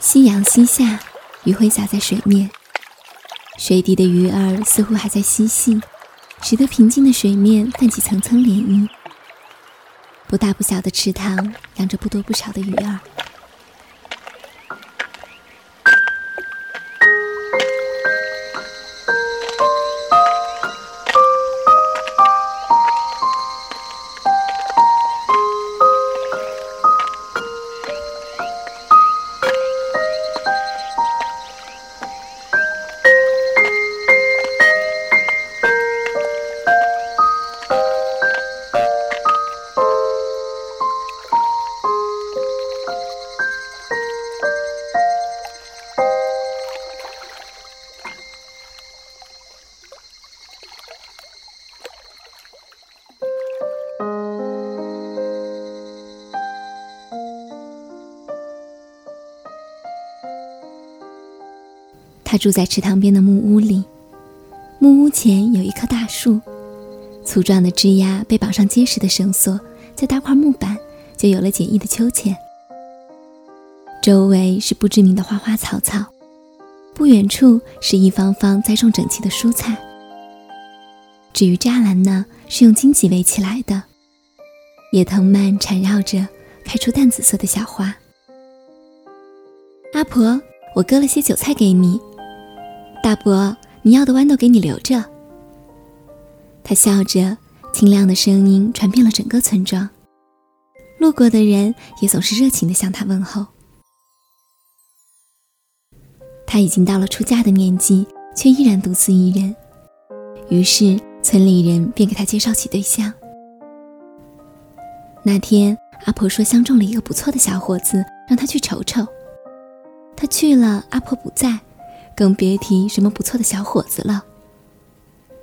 夕阳西下，余晖洒在水面，水底的鱼儿似乎还在嬉戏，使得平静的水面泛起层层涟漪。不大不小的池塘，养着不多不少的鱼儿。他住在池塘边的木屋里，木屋前有一棵大树，粗壮的枝丫被绑上结实的绳索，再搭块木板，就有了简易的秋千。周围是不知名的花花草草，不远处是一方方栽种整齐的蔬菜。至于栅栏呢，是用荆棘围起来的，野藤蔓缠绕着，开出淡紫色的小花。阿婆，我割了些韭菜给你。大伯，你要的豌豆给你留着。他笑着，清亮的声音传遍了整个村庄，路过的人也总是热情地向他问候。他已经到了出嫁的年纪，却依然独自一人，于是村里人便给他介绍起对象。那天，阿婆说相中了一个不错的小伙子，让他去瞅瞅。他去了，阿婆不在。更别提什么不错的小伙子了。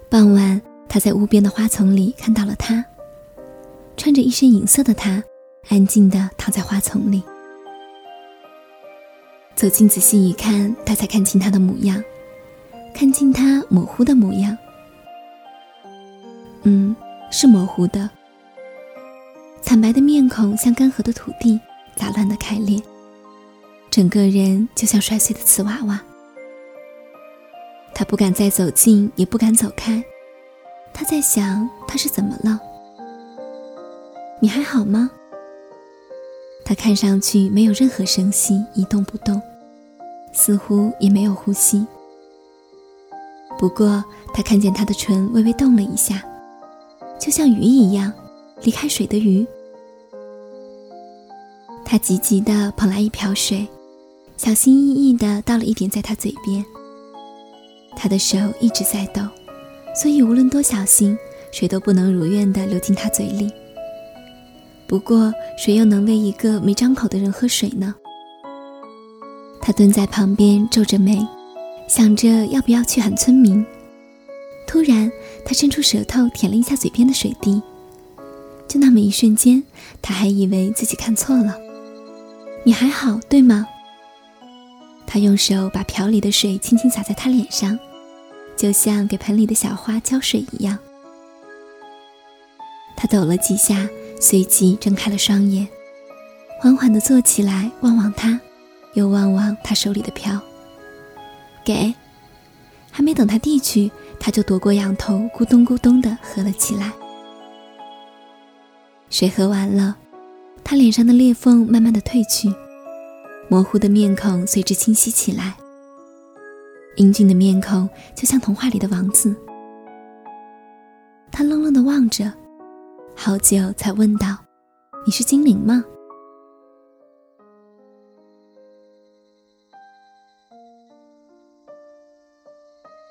傍晚，他在屋边的花丛里看到了他，穿着一身银色的他，安静地躺在花丛里。走近仔细一看，他才看清他的模样，看清他模糊的模样。嗯，是模糊的。惨白的面孔像干涸的土地，杂乱的开裂，整个人就像摔碎的瓷娃娃。他不敢再走近，也不敢走开。他在想，他是怎么了？你还好吗？他看上去没有任何声息，一动不动，似乎也没有呼吸。不过，他看见他的唇微微动了一下，就像鱼一样，离开水的鱼。他急急地捧来一瓢水，小心翼翼地倒了一点在他嘴边。他的手一直在抖，所以无论多小心，水都不能如愿地流进他嘴里。不过，谁又能为一个没张口的人喝水呢？他蹲在旁边皱着眉，想着要不要去喊村民。突然，他伸出舌头舔了一下嘴边的水滴，就那么一瞬间，他还以为自己看错了。你还好，对吗？他用手把瓢里的水轻轻洒在他脸上。就像给盆里的小花浇水一样，他抖了几下，随即睁开了双眼，缓缓地坐起来，望望他，又望望他手里的瓢。给，还没等他递去，他就夺过仰头，咕咚咕咚地喝了起来。水喝完了，他脸上的裂缝慢慢地褪去，模糊的面孔随之清晰起来。英俊的面孔就像童话里的王子。他愣愣地望着，好久才问道：“你是精灵吗？”“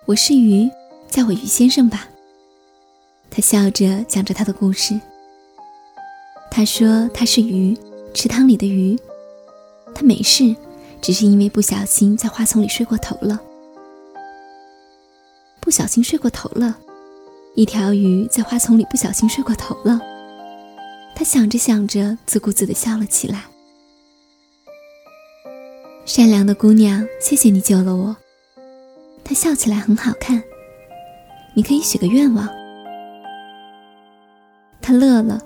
我是鱼，叫我鱼先生吧。”他笑着讲着他的故事。他说他是鱼，池塘里的鱼。他没事，只是因为不小心在花丛里睡过头了。不小心睡过头了，一条鱼在花丛里不小心睡过头了。他想着想着，自顾自地笑了起来。善良的姑娘，谢谢你救了我。她笑起来很好看。你可以许个愿望。他乐了，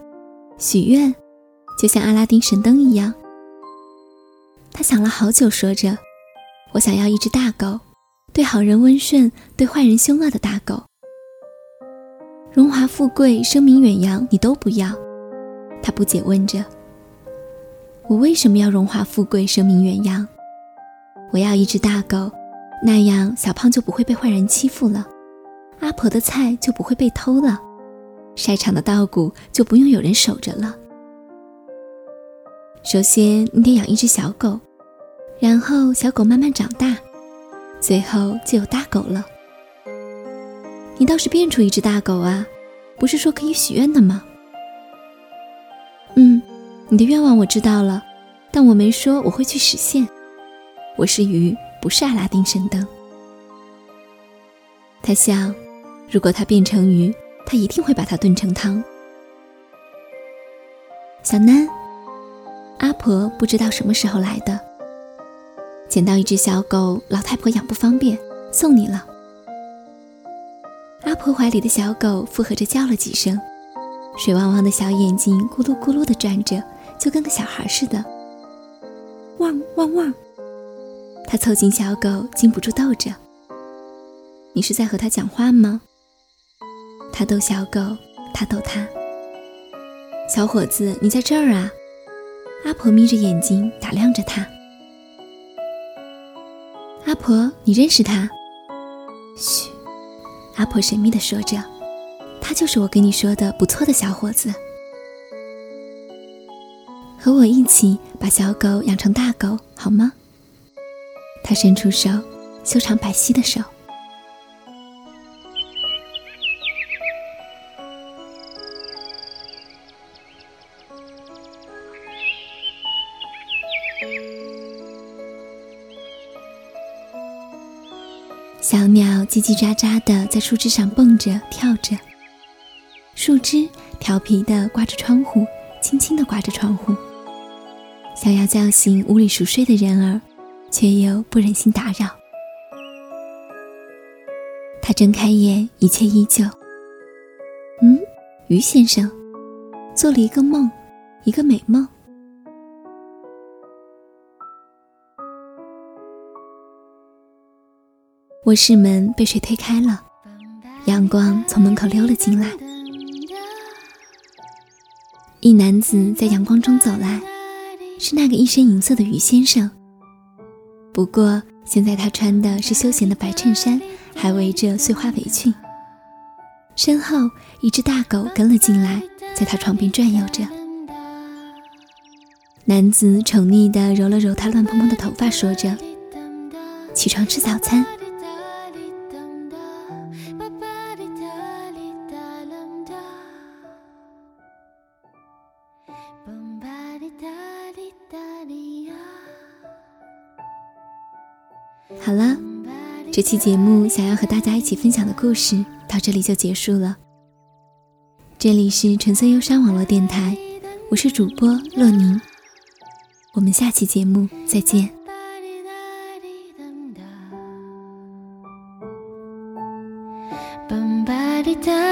许愿，就像阿拉丁神灯一样。他想了好久，说着：“我想要一只大狗，对好人温顺，对坏人凶恶的大狗。荣华富贵、声名远扬，你都不要。”他不解问着：“我为什么要荣华富贵、声名远扬？我要一只大狗，那样小胖就不会被坏人欺负了，阿婆的菜就不会被偷了，晒场的稻谷就不用有人守着了。首先，你得养一只小狗。”然后小狗慢慢长大，最后就有大狗了。你倒是变出一只大狗啊！不是说可以许愿的吗？嗯，你的愿望我知道了，但我没说我会去实现。我是鱼，不是阿拉丁神灯。他想，如果他变成鱼，他一定会把它炖成汤。小南，阿婆不知道什么时候来的。捡到一只小狗，老太婆养不方便，送你了。阿婆怀里的小狗附和着叫了几声，水汪汪的小眼睛咕噜咕噜地转着，就跟个小孩似的。汪汪汪！他凑近小狗，禁不住逗着：“你是在和他讲话吗？”他逗小狗，他逗他。小伙子，你在这儿啊？阿婆眯着眼睛打量着他。婆，你认识他？嘘，阿婆神秘地说着：“他就是我跟你说的不错的小伙子，和我一起把小狗养成大狗，好吗？”他伸出手，修长白皙的手。小鸟叽叽喳喳地在树枝上蹦着跳着，树枝调皮地刮着窗户，轻轻地刮着窗户，想要叫醒屋里熟睡的人儿，却又不忍心打扰。他睁开眼，一切依旧。嗯，鱼先生做了一个梦，一个美梦。卧室门被谁推开了？阳光从门口溜了进来。一男子在阳光中走来，是那个一身银色的于先生。不过现在他穿的是休闲的白衬衫，还围着碎花围裙。身后一只大狗跟了进来，在他床边转悠着。男子宠溺地揉了揉他乱蓬蓬的头发，说着：“起床吃早餐。”好了，这期节目想要和大家一起分享的故事到这里就结束了。这里是纯色忧伤网络电台，我是主播洛宁，我们下期节目再见。Bombay.